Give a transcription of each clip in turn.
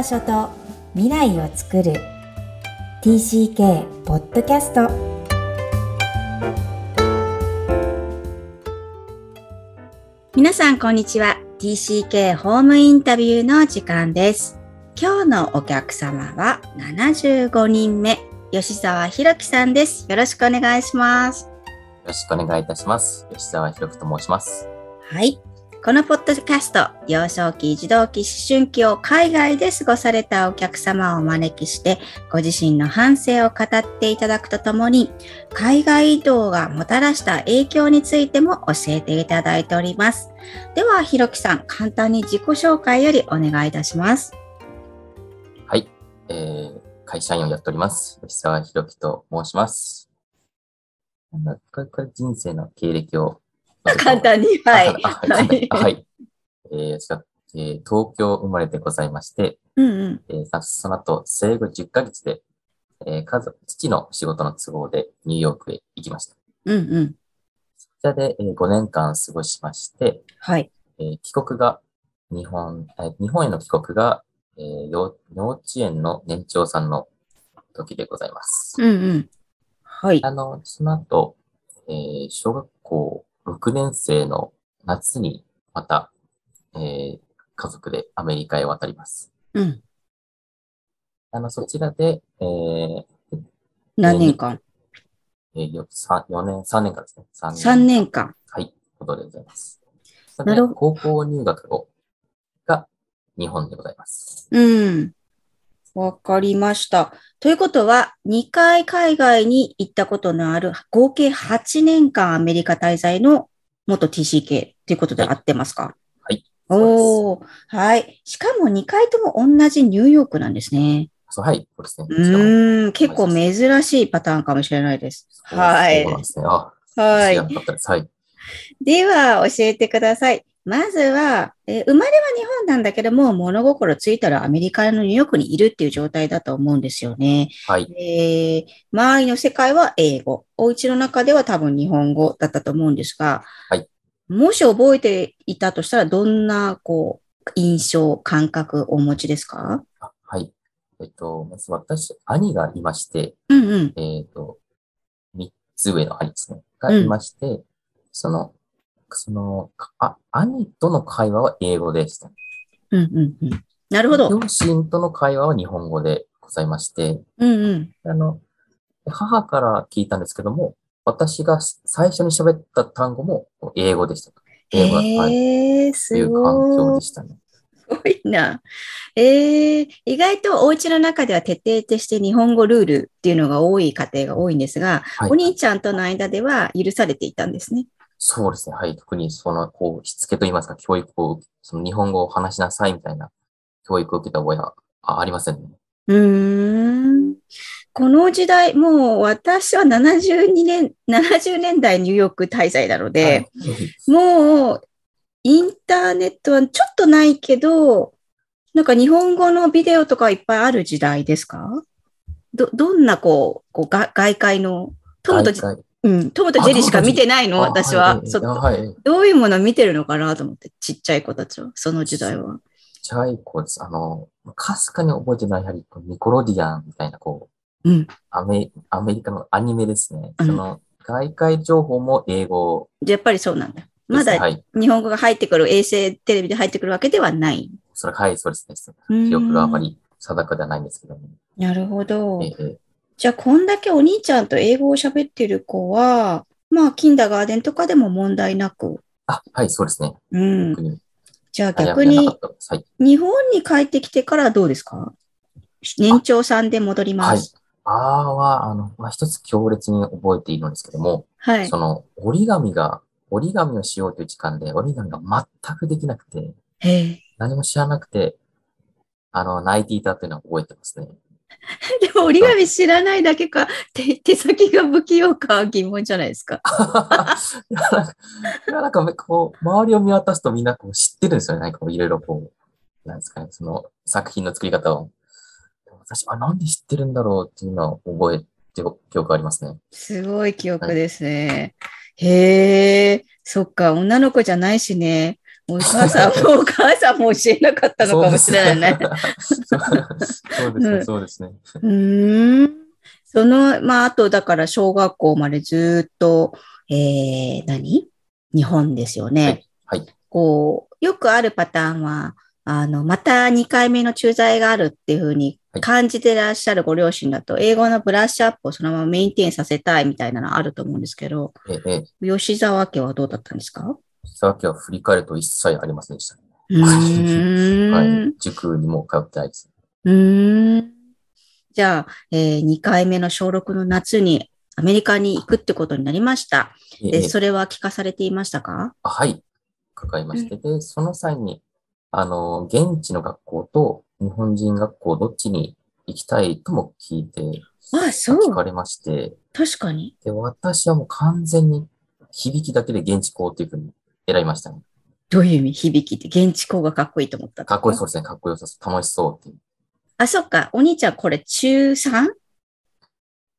場所と未来を作る。TCK ポッドキャスト皆さんこんにちは。TCK ホームインタビューの時間です。今日のお客様は75人目吉沢弘樹さんです。よろしくお願いします。よろしくお願いいたします。吉沢弘樹と申します。はいこのポッドキャスト、幼少期、児童期、思春期を海外で過ごされたお客様をお招きして、ご自身の反省を語っていただくとともに、海外移動がもたらした影響についても教えていただいております。では、ひろきさん、簡単に自己紹介よりお願いいたします。はい、えー、会社員をやっております。吉沢ひろきと申します。これ人生の経歴を簡単に、はい。はい。はい。えー、えー、東京生まれでございまして、うんうんえー、その後、生後10ヶ月で、えー、家族、父の仕事の都合でニューヨークへ行きました。うんうん。そちらで、えー、5年間過ごしまして、はい。えー、帰国が、日本、えー、日本への帰国が、えー、幼幼稚園の年長さんの時でございます。うんうん。はい。あの、その後、えー、小学校6年生の夏にまた、えー、家族でアメリカへ渡ります。うん。あの、そちらで、えー、何年間？えー、4, 年、3年間ですね。3年 ,3 年間。はい、ことでございます。なるほど。高校入学後が日本でございます。うん。わかりました。ということは、2回海外に行ったことのある合計8年間アメリカ滞在の元 TCK ということで合ってますか？はい。おー、はい。しかも2回とも同じニューヨークなんですね。そう、はい。そうですね。うん、結構珍しいパターンかもしれないです。はい。そうなんですね。はい。はい。では、教えてください。まずは、えー、生まれは日本なんだけども、物心ついたらアメリカのニューヨークにいるっていう状態だと思うんですよね。はい。えー、周りの世界は英語。お家の中では多分日本語だったと思うんですが、はい。もし覚えていたとしたら、どんな、こう、印象、感覚をお持ちですか？はい。えっと、まず私、兄がいまして、うんうん。えっと、三つ上の兄ですね。がいまして、うん、そのその、あ、兄との会話は英語でした。うんうんうん。なるほど。両親との会話は日本語でございまして、うんうん。あの、母から聞いたんですけども、私が最初に喋った単語も英語でした。英語だったという環境でしたね。すごいな。えー、意外とお家の中では徹底として日本語ルールっていうのが多い家庭が多いんですが、はい、お兄ちゃんとの間では許されていたんですね。そうですね。はい。特にその、こう、しつけといいますか、教育を、その日本語を話しなさいみたいな教育を受けた覚えはありませんね。うーん。この時代、もう私は72年、70年代ニューヨーク滞在なので、はい、もうインターネットはちょっとないけど、なんか日本語のビデオとかいっぱいある時代ですか？ど、どんなこう、こうが外界の、トムとうん。トムとジェリーしか見てないの私は。はい、どういうもの見てるのかなと思って、ちっちゃい子たちは、その時代は。ちっちゃい子です。あの、かすかに覚えてない、やはり、ニコロディアンみたいな、こう、うん、アメ、アメリカのアニメですね。その、外界情報も英語、やっぱりそうなんだ。まだ日本語が入ってくる、衛星テレビで入ってくるわけではない。それはい、そうですね。記憶があまり定かではないんですけども。なるほど。えーじゃあ、こんだけお兄ちゃんと英語を喋ってる子は、まあ、キンダーガーデンとかでも問題なく。あ、はい、そうですね。うん。じゃあ逆に、日本に帰ってきてからどうですか？年長さんで戻ります。はい。あーは、あの、まあ、一つ強烈に覚えているんですけども、はい。その、折り紙が、折り紙をしようという時間で、折り紙が全くできなくて、何も知らなくて、あの、泣いていたというのは覚えてますね。でも折り紙知らないだけか、手手先が不器用か疑問じゃないですか。いや、なんかこう、周りを見渡すとみんなこう知ってるんですよね。なんかいろいろこう、なんですかね、その作品の作り方を。私、あ、なんで知ってるんだろうっていうのを覚えて記憶ありますね。すごい記憶ですね。はい、へえ、そっか、女の子じゃないしね。お母さんも、お母さんも教えなかったのかもしれないね。そうですね、そうですね。うん。その、まあ、あと、だから、小学校までずっと、えー、何？日本ですよね。はい。はい、こう、よくあるパターンは、あの、また2回目の駐在があるっていうふうに感じてらっしゃるご両親だと、英語のブラッシュアップをそのままメインテインさせたいみたいなのあると思うんですけど、ええ、吉沢家はどうだったんですか？吉沢家は振り返ると一切ありませんでした、ね。はい。塾にも通ってないです。うん。じゃあ、えー、2回目の小6の夏にアメリカに行くってことになりました。で、ええ、それは聞かされていましたか？はい。伺いまして、で、その際に、あの、現地の学校と日本人学校どっちに行きたいとも聞いて、ああ、そう。聞かれまして。確かに。で、私はもう完全に響きだけで現地校っていうふうに選びましたね。どういう意味？響きって現地校がかっこいいと思ったかっこいいそうですね。かっこよさそう。楽しそうっていう。あ、そっか。お兄ちゃんこれ中 3?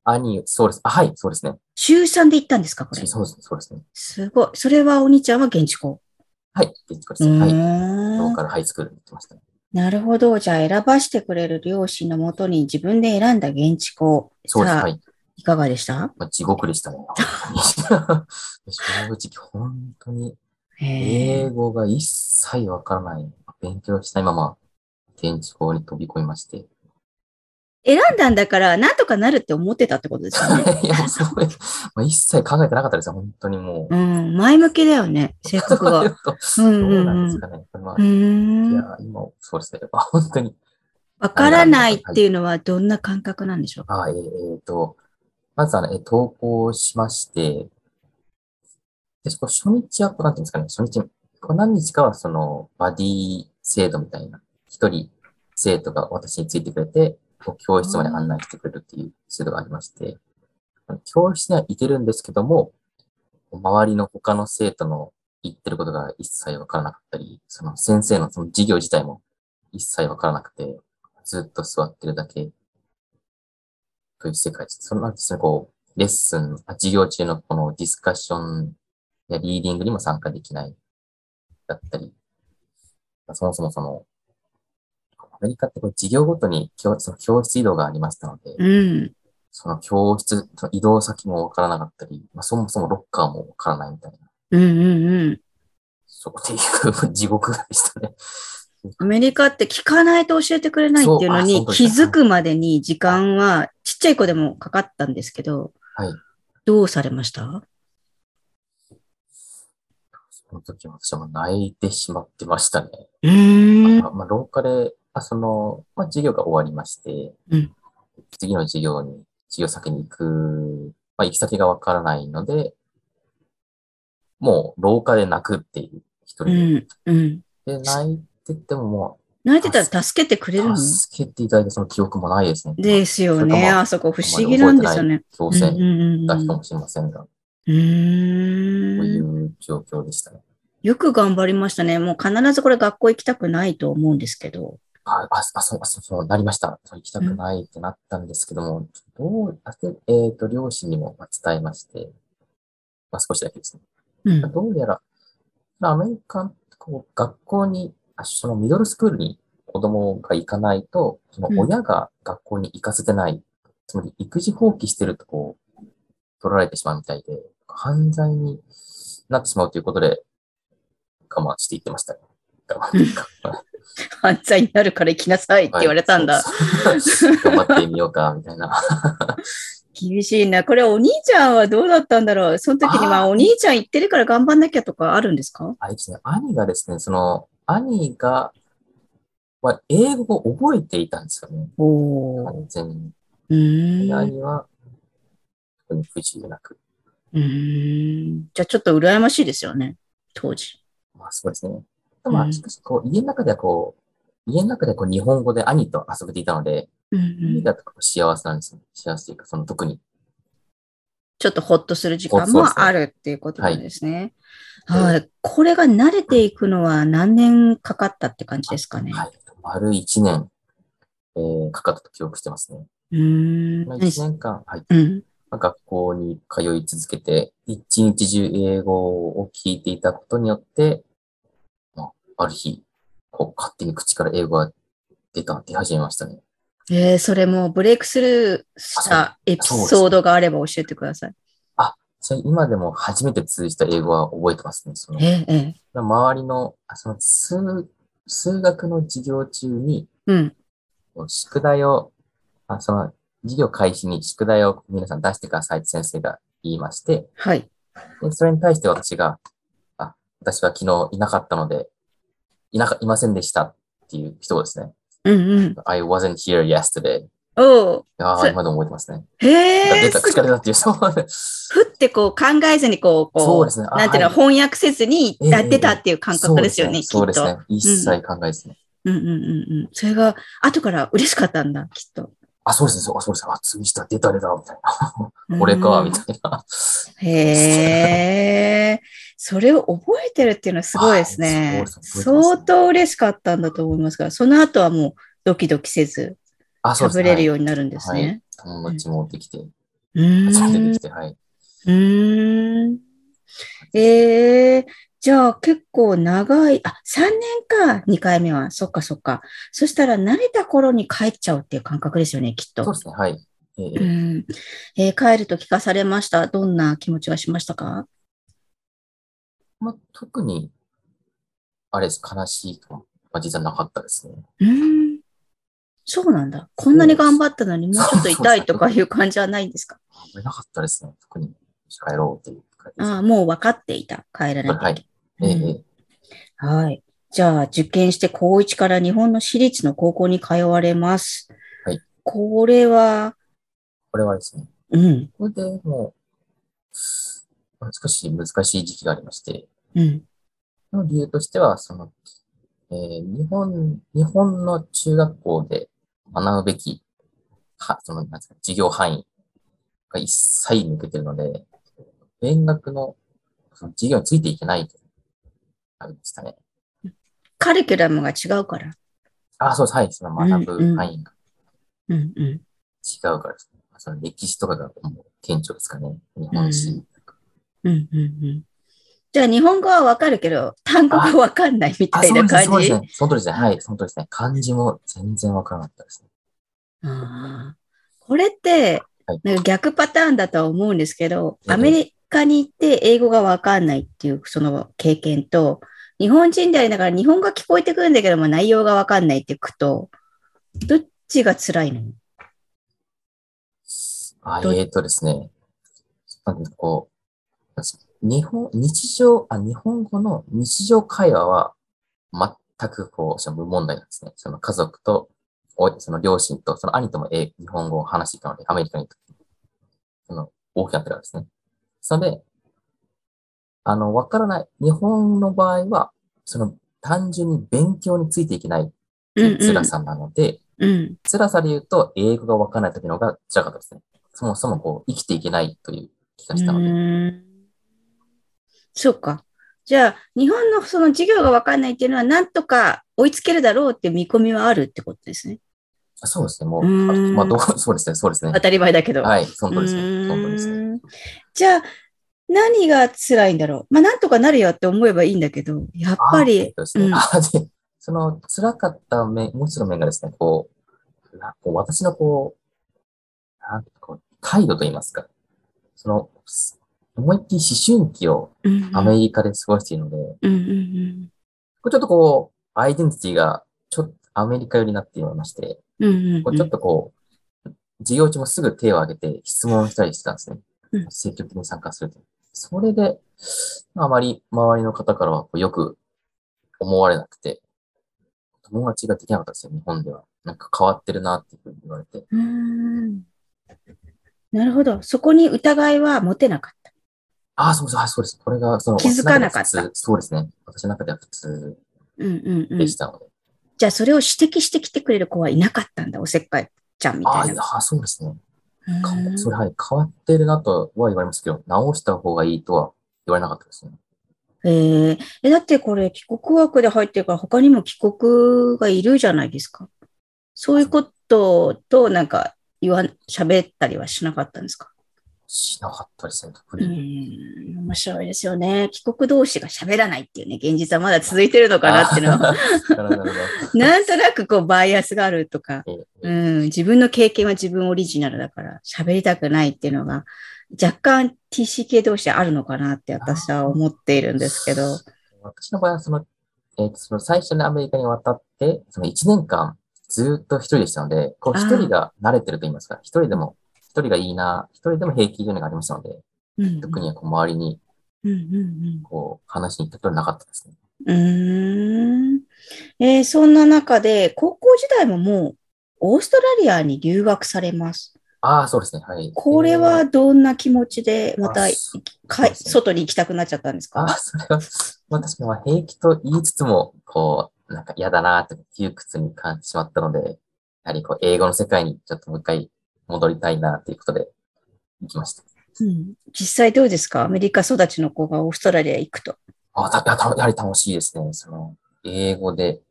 兄、そうです。あ、はい、そうですね。中3で行ったんですかこれ？そうですね、そうですね。すごい。それはお兄ちゃんは現地校はい、現地校ですね。はい。ローカルハイスクールに行ってましたね。なるほど。じゃあ選ばしてくれる両親のもとに自分で選んだ現地校。そうです。はい。いかがでした？まあ、地獄でしたね。正直、本当に、英語が一切わからない、勉強したいまま、現地校に飛び込みまして。選んだんだから、なんとかなるって思ってたってことですよね。いや、すごい。まあ、一切考えてなかったですよ、本当にもう。うん、前向きだよね、性格が。そうなんですかね。まあ、いや、今、そうですね。本当に。わからないっていうのはどんな感覚なんでしょうか、はい、あえっ、ー、と、まずはね、投稿しまして、で、初日は、なんていうんですかね、初日、何日かはその、バディ制度みたいな、一人生徒が私についてくれて、教室まで案内してくれるっていう制度がありまして、教室には行けるんですけども、周りの他の生徒の言ってることが一切わからなかったり、その先生のその授業自体も一切わからなくて、ずっと座ってるだけという世界です。そのなんですね、こう、レッスン、授業中のこのディスカッションやリーディングにも参加できないだったり、そもそもそのアメリカってこう授業ごとに教その教室移動がありましたので、うん、その教室、その移動先もわからなかったり、まあ、そもそもロッカーもわからないみたいな。うんうんうん。そうっていう地獄でしたね。アメリカって聞かないと教えてくれないっていうのに気づくまでに時間はちっちゃい子でもかかったんですけど、はい。どうされました？その時私は泣いてしまってましたね。うん。まあ、まあ、廊下であ、その、まあ、授業が終わりまして、うん、次の授業に、授業先に行く、まあ、行き先がわからないので、もう廊下で泣くっていう一人で。うんうん、で、泣いててももう、泣いてたら助けてくれるの？助けていただいてその記憶もないですね。ですよね。あそこ不思議なんですよね。強制だ人かもしれませんが。うん。そういう状況でしたね。よく頑張りましたね。もう必ずこれ学校行きたくないと思うんですけど。あ、あ、そう、そう、そう、なりました。行きたくないってなったんですけども、どう、あえっ、ー、と、両親にも伝えまして、まあ、少しだけですね。うん、どうやら、アメリカ、こう、学校に、あそのミドルスクールに子供が行かないと、その親が学校に行かせてない、うん、つまり育児放棄してるとこう、取られてしまうみたいで、犯罪になってしまうということで、我慢していってました、ね。我慢犯罪になるから行きなさいって言われたんだ。はい、頑張ってみようか、みたいな。厳しいな。これお兄ちゃんはどうだったんだろう？その時にまあお兄ちゃん行ってるから頑張んなきゃとかあるんですか？あれですね。兄がですね、その、兄が、まあ、英語を覚えていたんですよね。お完全に。うん。兄は、特に不自由なく。うん。じゃあちょっと羨ましいですよね。当時。まあそうですね。まあ、しかし、こう、家の中ではこう、家の中でこう、日本語で兄と遊べていたので、うんうん、だと幸せなんですよ。幸せというか、その特に。ちょっとほっとする時間もあるっていうことなんですね。はい、はい。これが慣れていくのは何年かかったって感じですかね。はい。丸1年、えー、かかったと記憶してますね。うん。1年間、はい。うん、学校に通い続けて、一日中英語を聞いていたことによって、まあ、ある日、こう、勝手に口から英語が出た、出始めましたね。えー、それもブレイクスルーしたエピソードがあれば教えてください。あ、それ今でも初めて通じた英語は覚えてますね。そのええ周りの、その数、数学の授業中に、うん、宿題を、あその授業開始に宿題を皆さん出してくださいって先生が言いまして、はい。でそれに対して私が、あ、私は昨日いなかったので、いなか、いませんでしたっていう人ですね。うんうん。I wasn't here yesterday. おああ、今でも覚えてますね。へえ。出た、口から出たっていう、そう。ふってこう考えずにこう、こう、そうですね。なんていうの、翻訳せずにやってたっていう感覚ですよね、そうですね。一切考えずに。うんうんうんうん。それが、後から嬉しかったんだ、きっと。あ、そうですね、そうそうですね。あ、次下出た出た、みたいな。これか、みたいな。へえ。それを覚えてるっていうのはすごいですね。相当嬉しかったんだと思いますが、その後はもうドキドキせず、喋れるようになるんですね。友達もできて、うん。初めてできて、はい。うん。ええー、じゃあ結構長い、あ、3年か、2回目は。そっかそっか。そしたら慣れた頃に帰っちゃうっていう感覚ですよね、きっと。そうですね、はい。えー、うんえー、帰ると聞かされました？どんな気持ちがしましたか？まあ、特に、あれです、悲しいとまあ、実はなかったですね。うん。そうなんだ。こんなに頑張ったのにもうちょっと痛いとかいう感じはないんですか？なかったですね。特に帰ろうっていう感じああ、もう分かっていた。帰らないといい。じゃあ、受験して高1から日本の私立の高校に通われます。はい。これは？これはですね。うん。これでもう、少し難しい時期がありまして。うん。の理由としては、その、えー、日本、日本の中学校で学ぶべき、は、その、なんですか、授業範囲が一切抜けてるので、勉学の、その授業についていけないとありましたね。カリキュラムが違うから。あ、そうです。はい。その学ぶ範囲が。違うからですね。その歴史とかがもう顕著ですかね。日本史。うんうんうんじゃあ日本語はわかるけど、単語がわかんないみたいな感じ？そうですね。その通りですね。はい。その通りですね。漢字も全然わからなかったですね。あこれって、なんか逆パターンだとは思うんですけど、アメリカに行って英語がわかんないっていうその経験と、日本人でありながら日本語聞こえてくるんだけども内容がわかんないっていくと、どっちが辛いの？あ、えー、とですね。なんかこう、日本、日常、あ、日本語の日常会話は全くこう、無問題なんですね。その家族と、その両親と、その兄とも日本語を話していたので、アメリカに行く。その大きなってからですね。それで、あの、わからない。日本の場合は、その単純に勉強についていけない辛さなので、うんうん、辛さで言うと、英語がわからない時の方が辛かったですね。そもそもこう、生きていけないという気がしたので。そうか。じゃあ、日本のその授業がわかんないっていうのは、なんとか追いつけるだろうって見込みはあるってことですね。そうですね。もう、うまあどう、そうですね。そうですね。当たり前だけど。はい、その通りですね。その通りですね。じゃあ、何が辛いんだろう？まあ、なんとかなるよって思えばいいんだけど、やっぱり。そうですね。うん、その、辛かった面、もう一つの面がですね、こう、こう私のこう、なんこう態度と言いますか、その、思いっきり思春期をアメリカで過ごしているので、うんうん、これちょっとこう、アイデンティティがちょっとアメリカ寄りになっていまして、うんうんこうちょっとこう、授業中もすぐ手を挙げて質問したりしてたんですね。うん、積極的に参加すると。それで、あまり周りの方からはよく思われなくて、友達ができなかったですよ、日本では。なんか変わってるなっていうふうに言われて。うんなるほど。そこに疑いは持てなかった。ああ、そうです、そうです。これが、その、気づかなかった。そうですね。私の中では普通でしたので。うんうんうん、じゃあ、それを指摘してきてくれる子はいなかったんだ、おせっかいちゃんみたいな。ああ、そうですね。それ、はい、変わってるなとは言われますけど、直した方がいいとは言われなかったですね。ええだってこれ帰国枠で入ってるから他にも帰国がいるじゃないですか。そういうこととなんか言わ、喋ったりはしなかったんですか？しなかったですね、特に。面白いですよね。帰国同士が喋らないっていうね、現実はまだ続いてるのかなっていうのは。なんとなくこうバイアスがあるとか、うん、自分の経験は自分オリジナルだから喋りたくないっていうのが若干 TCK 同士あるのかなって私は思っているんですけど。私の場合はその、えー、その最初にアメリカに渡って、その1年間ずっと一人でしたので、こう一人が慣れてると言いますか、一人でも一人がいいな、一人でも平気というのがありましたので、うん、特にこう周りに、こう、話に行ったことはなかったですね。うん。えー、そんな中で、高校時代ももう、オーストラリアに留学されます。ああ、そうですね。はい。これはどんな気持ちで、また、かい、外に行きたくなっちゃったんですか？あそれは、私も平気と言いつつも、こう、なんか嫌だなって窮屈に感じてしまったので、やはりこう、英語の世界にちょっともう一回戻りたいなということで行きました。うん、実際どうですか？アメリカ育ちの子がオーストラリア行くと。あだやはり楽しいですね。その英語で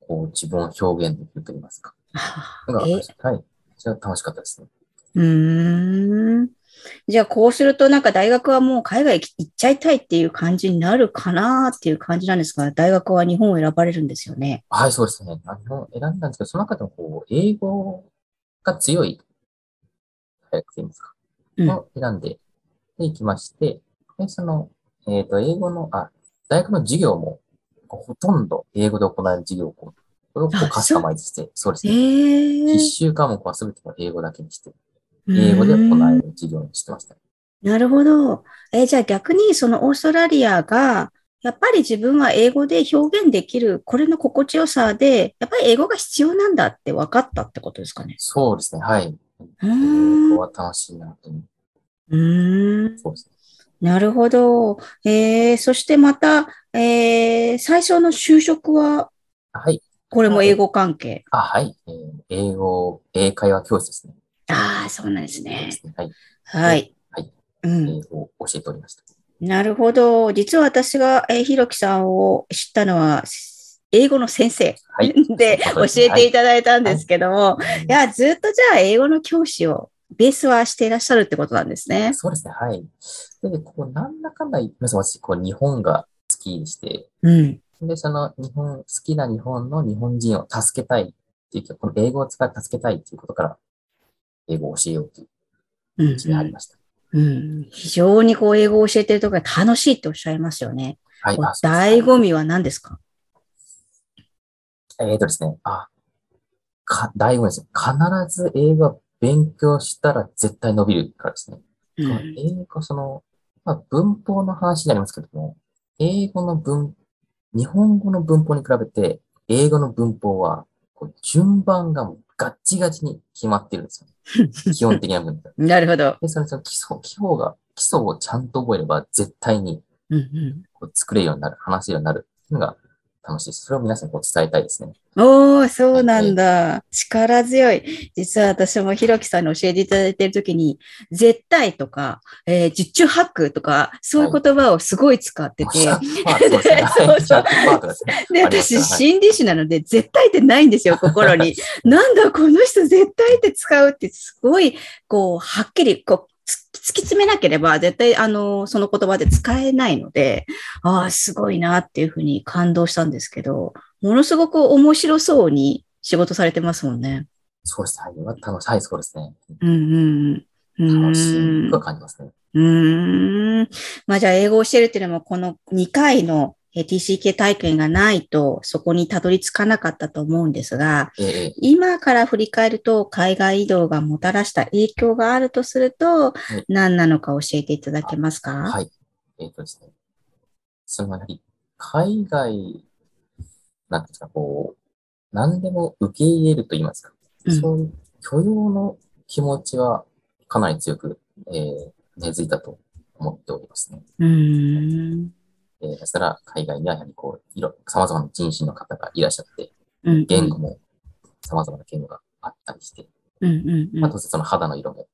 こう自分を表現できると言いますか。はい。それは楽しかったですね。うん。じゃあこうするとなんか大学はもう海外行っちゃいたいっていう感じになるかなっていう感じなんですが、大学は日本を選ばれるんですよね。はい、そうですね。日本選んだんですけど、その中でもこう英語が強い早くていいんですか、うん、を選んで、で、行きまして、で、その、えっ、ー、と、英語の、あ、大学の授業も、ほとんど英語で行える授業をこう、こカスタマイズして、そうですね。必修科目は全て英語だけにして、英語で行える授業にしてました。なるほど。えー、じゃあ逆にそのオーストラリアが、やっぱり自分は英語で表現できる、これの心地よさで、やっぱり英語が必要なんだって分かったってことですかね？そうですね。はい。英語は楽しいなと思う。うん。そうですね。なるほど。えー、そしてまた、えー、最初の就職は、はい。これも英語関係。あ、はい。えー、英語、英会話教室ですね。ああ、そうなんですね。すねはい。はい。はい。うん、英語を教えておりました。なるほど。実は私が、えー、ひろきさんを知ったのは、英語の先生で教えていただいたんですけども、はい、いや、ずっとじゃあ英語の教師をベースはしていらっしゃるってことなんですね。そうですね。はい。で、こう、なんだかんだ、まず私、こう、日本が好きでして、うん。で、その日本、好きな日本の日本人を助けたいっていう、この英語を使って助けたいっていうことから、英語を教えようという感じでありました。うん、うん、非常にこう、英語を教えてるときは楽しいっておっしゃいますよね。はい。醍醐味は何ですか？えっ、ー、とですね、あ、か、醍醐味ですね。必ず英語勉強したら絶対伸びるからですね。うん、英語、その、まあ、文法の話になりますけども、英語の文、日本語の文法に比べて、英語の文法は、順番がガッチガチに決まってるんですよ。基本的な文法。なるほど。で、そのその基礎、基礎が、基礎をちゃんと覚えれば絶対に、こう作れるようになる、話せるようになるっていうのが楽しいです。それを皆さんに伝えたいですね。おー、そうなんだ。力強い。実は私もひろきさんに教えていただいているときに、絶対とか、えー、十中八九とか、そういう言葉をすごい使ってて。はい、そうそう。で、私、心理師なので、絶対ってないんですよ、心に。なんだ、この人絶対って使うって、すごい、こう、はっきり、こう、突き詰めなければ絶対あの、その言葉で使えないので、ああ、すごいなっていうふうに感動したんですけど、ものすごく面白そうに仕事されてますもんね。そうですね。楽しい、そうですね。うんうん。楽しいと感じますね。うん。まあじゃあ英語を教えるっていうのもこの2回の TCK 体験がないとそこにたどり着かなかったと思うんですが、ええ、今から振り返ると海外移動がもたらした影響があるとすると、何なのか教えていただけますか？はい。えっ、ー、とですね。そのやはり海外、なんですか、こう、何でも受け入れると言いますか、うん、そういう許容の気持ちはかなり強く、えー、根付いたと思っておりますね。うんえー、そしたら海外にはやはりこう、いろ、様々な人種の方がいらっしゃって、言語も様々な言語があったりして、うんうんうん、あとその肌の色も。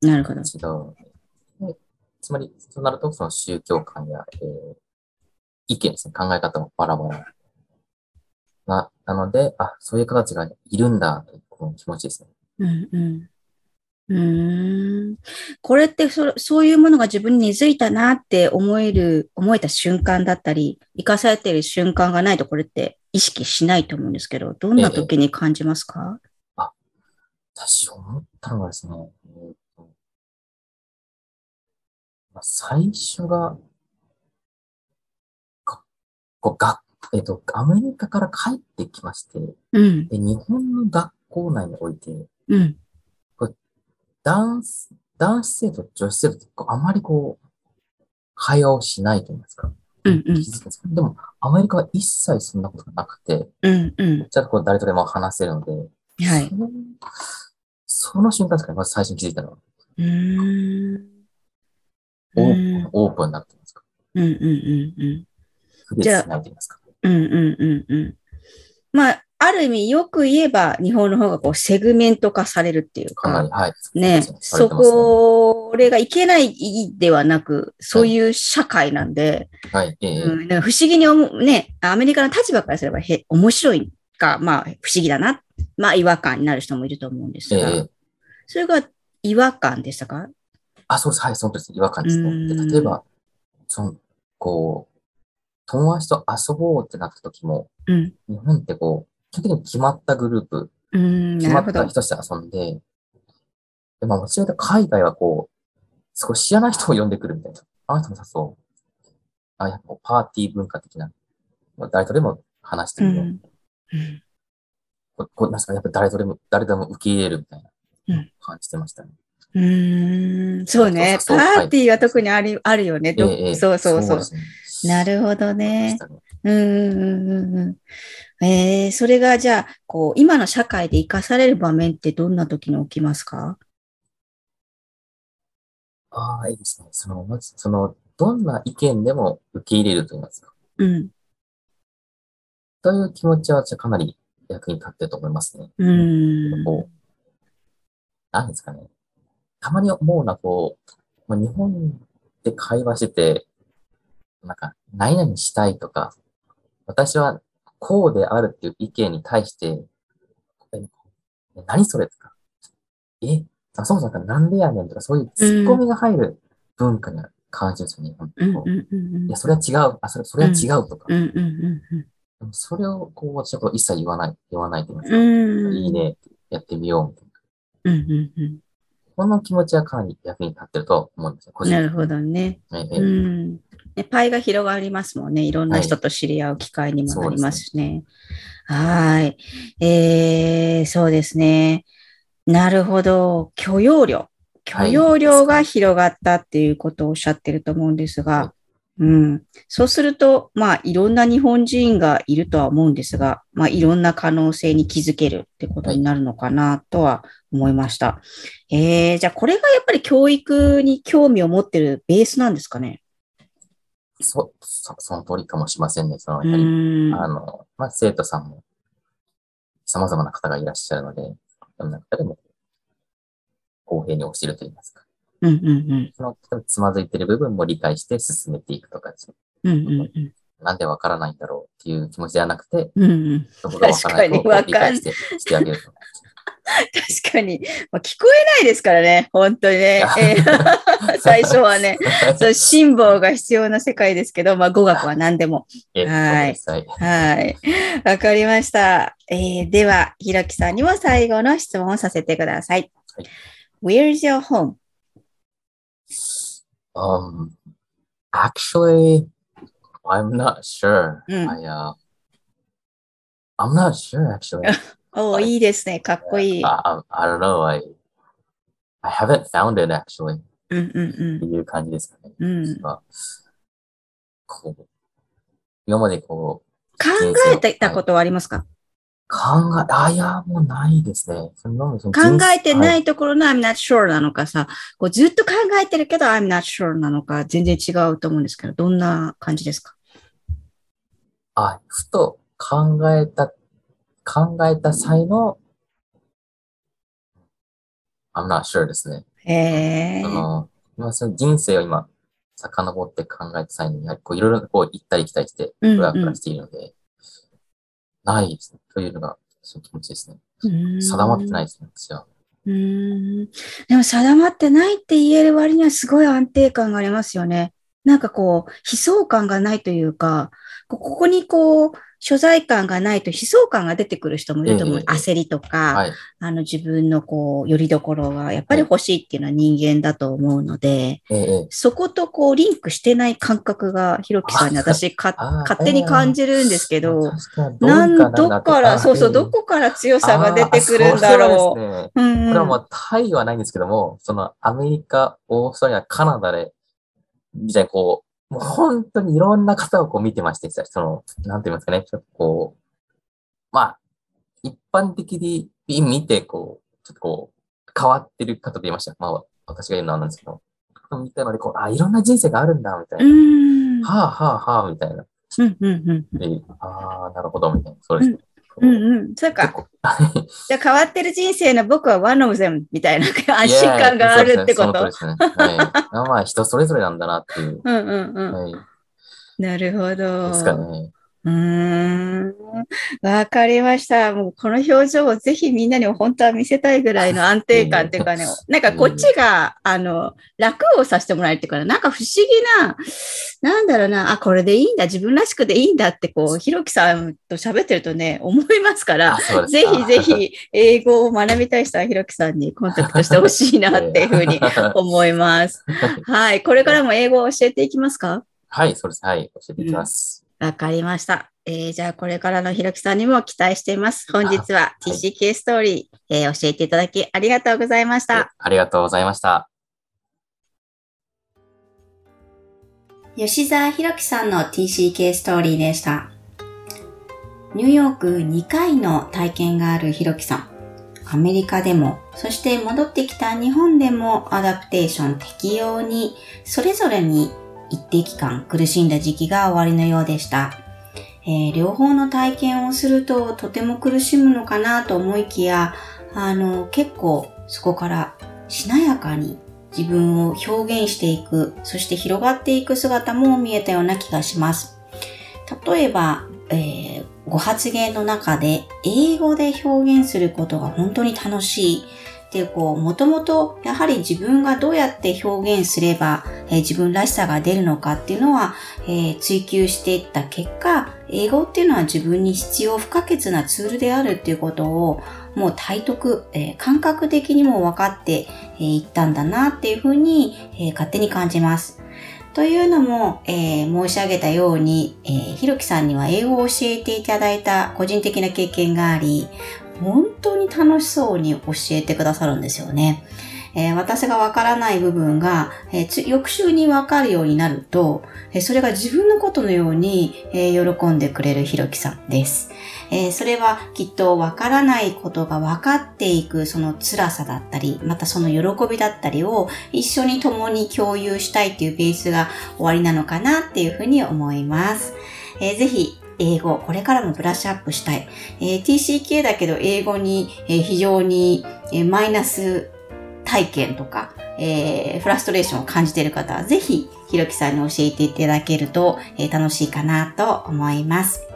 なるほど。でつまり、そうなると、その宗教観や、えー、意見ですね、考え方もバラバラな、なので、あ、そういう方たちがいるんだ、という気持ちですね。うんうん。うん。これってそそういうものが自分に根付いたなって思える、思えた瞬間だったり、生かされている瞬間がないとこれって意識しないと思うんですけど、どんな時に感じますか、ええ、あ、私思ったのはですね、えーまあ、最初が、こう学えっ、と、アメリカから帰ってきまして、うん、で日本の学校内において、うん、男子、男子生徒、女子生徒ってあまりこう、会話をしないと言いますか。うんうん、でも、アメリカは一切そんなことがなくて、うんうん、ちゃんとこう誰とでも話せるので、はい、その瞬間ですかね、まず最初に気づいたのは。うんオープン、オープンになってますか。うんうんうんうん。不別ないと言いますか。うんうんうんうん。まあ、ある意味よく言えば日本の方がこうセグメント化されるっていうか、かはい、ね、そこ、れがいけないではなく、そういう社会なんで、はい、うん、不思議に思う、ね、アメリカの立場からすればへ面白いか、まあ不思議だな、まあ違和感になる人もいると思うんですが、えー、それが違和感でしたか？あ、そうです。はい、そうです。違和感ですね。で例えば、その、こう、友達と遊ぼうってなった時も、うん、日本ってこう、基本的に決まったグループ、決まった人として遊んで、でまあ、もちろん海外はこう、少し知らない人を呼んでくるみたいな。あの人もさ、そう。あ、やっぱパーティー文化的な、誰とでも話してみよう。うんここなんかやっぱ誰とでも、誰でも受け入れるみたいな感じてましたね。うん、そうね。パーティーは特にあるあるよね。ええ、そうそうそう。そうね、なるほどね。うんうんうん。えー、それがじゃあ、こう、今の社会で生かされる場面ってどんな時に起きますか？ああ、いいですね。その、まず、その、どんな意見でも受け入れると言いますか。うん。という気持ちは、じゃかなり役に立ってると思いますね。うん。こう、何ですかね。たまに思うのは、こう、日本で会話してて、なんか、何々したいとか、私はこうであるっていう意見に対して、何それとか、え、そもそもなんでやねんとか、そういうツッコミが入る文化に感じるんですよ。ね、うん、いや、それは違う、あ、それそれは違うとか。それをこう、私は一切言わない、言わないと言いますか、いいね、やってみよう、みたいな。この気持ちはかなり役に立ってると思うんですよ。なるほどね。ええ、うんね。パイが広がりますもんね。いろんな人と知り合う機会にもなりますしね。はい。えー、そうですね。なるほど。許容量。許容量が広がったっていうことをおっしゃってると思うんですが、うん。そうすると、まあ、いろんな日本人がいるとは思うんですが、まあ、いろんな可能性に気づけるってことになるのかなとは思いました。えー、じゃあ、これがやっぱり教育に興味を持ってるベースなんですかね？そ、そその通りかもしれませんね。その、やはり、あの、まあ、生徒さんも様々な方がいらっしゃるので、その中でも公平に教えると言いますか。うんうんうん、そのつまずいてる部分も理解して進めていくとかですね。うんうんうん、なんでわからないんだろうっていう気持ちではなくて、うんうん、そこがわからないことを理解してしてあげると。確かに、まあ、聞こえないですからね、本当にね。えー、最初はね、そう辛抱が必要な世界ですけど、まあ、語学は何でも。はい。はい。わかりました。えー、では、ひろきさんにも最後の質問をさせてください。はい、Where's your home? Um, actually, I'm not sure. Mm. I, uh, I'm not sure actually. おお、いいですね。かっこいい。I, I don't know. I, I haven't found it actually. うんうんうん。っていう感じですかね。うん。まあ、こう、今までこう、考えてたことはありますか、考え、あ、いや、もうないですね。考えてないところの I'm not sure なのかさ、こうずっと考えてるけど I'm not sure なのか、全然違うと思うんですけど、どんな感じですか？あ、ふと考えた、考えた際の I'm not sure ですね。へー。あの、その人生を今、遡って考えた際に、こういろいろこう行ったり来たりして、ふらふらしているので、うんうんない。というのが、そういう気持ちですね。定まってないですね、私は。ううん。でも定まってないって言える割にはすごい安定感がありますよね。なんかこう、悲壮感がないというか、ここにこう、所在感がないと悲壮感が出てくる人もいると思う。えー、焦りとか、はい、あの自分のこう、よりどころがやっぱり欲しいっていうのは人間だと思うので、えー、そことこう、リンクしてない感覚が、ひろきさんに 私か、勝手に感じるんですけど、なんどっから、そうそう、どこから強さが出てくるんだろう。うね、うん、これはもうタイはないんですけども、そのアメリカ、オーストラリア、カナダで、みたいにこう、もう本当にいろんな方をこう見てまして、その、なんて言いますかね、ちょっとこう、まあ、一般的に見て、こう、ちょっとこう、変わってる方でいました。まあ、私が言うのはなんですけど、見たので、こう、あ、いろんな人生があるんだ、みたいな。はあ、はあ、はあ、みたいな。うんうんうん、で、ああ、なるほど、みたいな。そうですね。うんうん。そうか。じゃあ変わってる人生の僕はワンオブゼムみたいな 安心感があるってこと、ですね。はい。まあ人それぞれなんだなっていう。うんうんうん。はい、なるほど。ですかね。うん。わかりました。もうこの表情をぜひみんなに本当は見せたいぐらいの安定感っていうかね、なんかこっちが、あの、楽をさせてもらえるっていうか、なんか不思議な、なんだろうな、あ、これでいいんだ、自分らしくでいいんだって、こう、ひろきさんと喋ってるとね、思いますから、ぜひぜひ英語を学びたい人はひろきさんにコンタクトしてほしいなっていうふうに 思います。はい。これからも英語を教えていきますか？はい、そうです。はい。教えていきます。うんわかりました。えー、じゃあこれからのひろきさんにも期待しています。本日は TCK ストーリー、はい、えー、教えていただきありがとうございました。ありがとうございました。吉沢ひろきさんの TCK ストーリーでした。ニューヨーク2回の体験があるひろきさん。アメリカでも、そして戻ってきた日本でもアダプテーション適用に、それぞれに一定期間苦しんだ時期が終わりのようでした。えー、両方の体験をするととても苦しむのかなと思いきや、あの、結構そこからしなやかに自分を表現していく、そして広がっていく姿も見えたような気がします。例えば、えー、ご発言の中で英語で表現することが本当に楽しい。で、こう、もともと、やはり自分がどうやって表現すれば、えー、自分らしさが出るのかっていうのは、えー、追求していった結果、英語っていうのは自分に必要不可欠なツールであるっていうことを、もう体得、えー、感覚的にも分かってい、ったんだなっていうふうに、え勝手に感じます。というのも、えー、申し上げたように、えー、ひろきさんには英語を教えていただいた個人的な経験があり、本当に楽しそうに教えてくださるんですよね。えー、私がわからない部分が、えー、翌週にわかるようになると、えー、それが自分のことのように、え喜んでくれるひろきさんです。えそれはきっとわからないことが分かっていくその辛さだったり、またその喜びだったりを一緒に共に共有したいっていうベースが終わりなのかなっていうふうに思います。えー、ぜひ英語、これからもブラッシュアップしたい。えー、TCK だけど英語に、えー、非常に、え、マイナス体験とか、えー、フラストレーションを感じている方は、ぜひ、ひろきさんに教えていただけると、えー、楽しいかなと思います。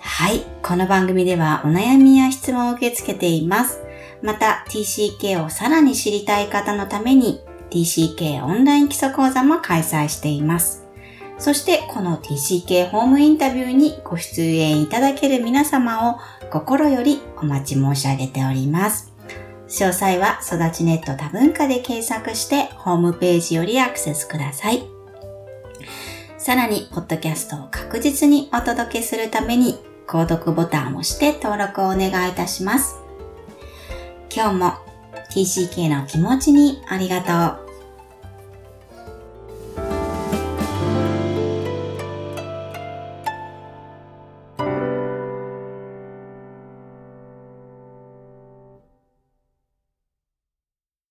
はい。この番組ではお悩みや質問を受け付けています。また、TCK をさらに知りたい方のために、TCK オンライン基礎講座も開催しています。そしてこの TCK ホームインタビューにご出演いただける皆様を心よりお待ち申し上げております。詳細は育ちネット多文化で検索してホームページよりアクセスください。さらに、ポッドキャストを確実にお届けするために、購読ボタンを押して登録をお願いいたします。今日も TCK の気持ちにありがとう。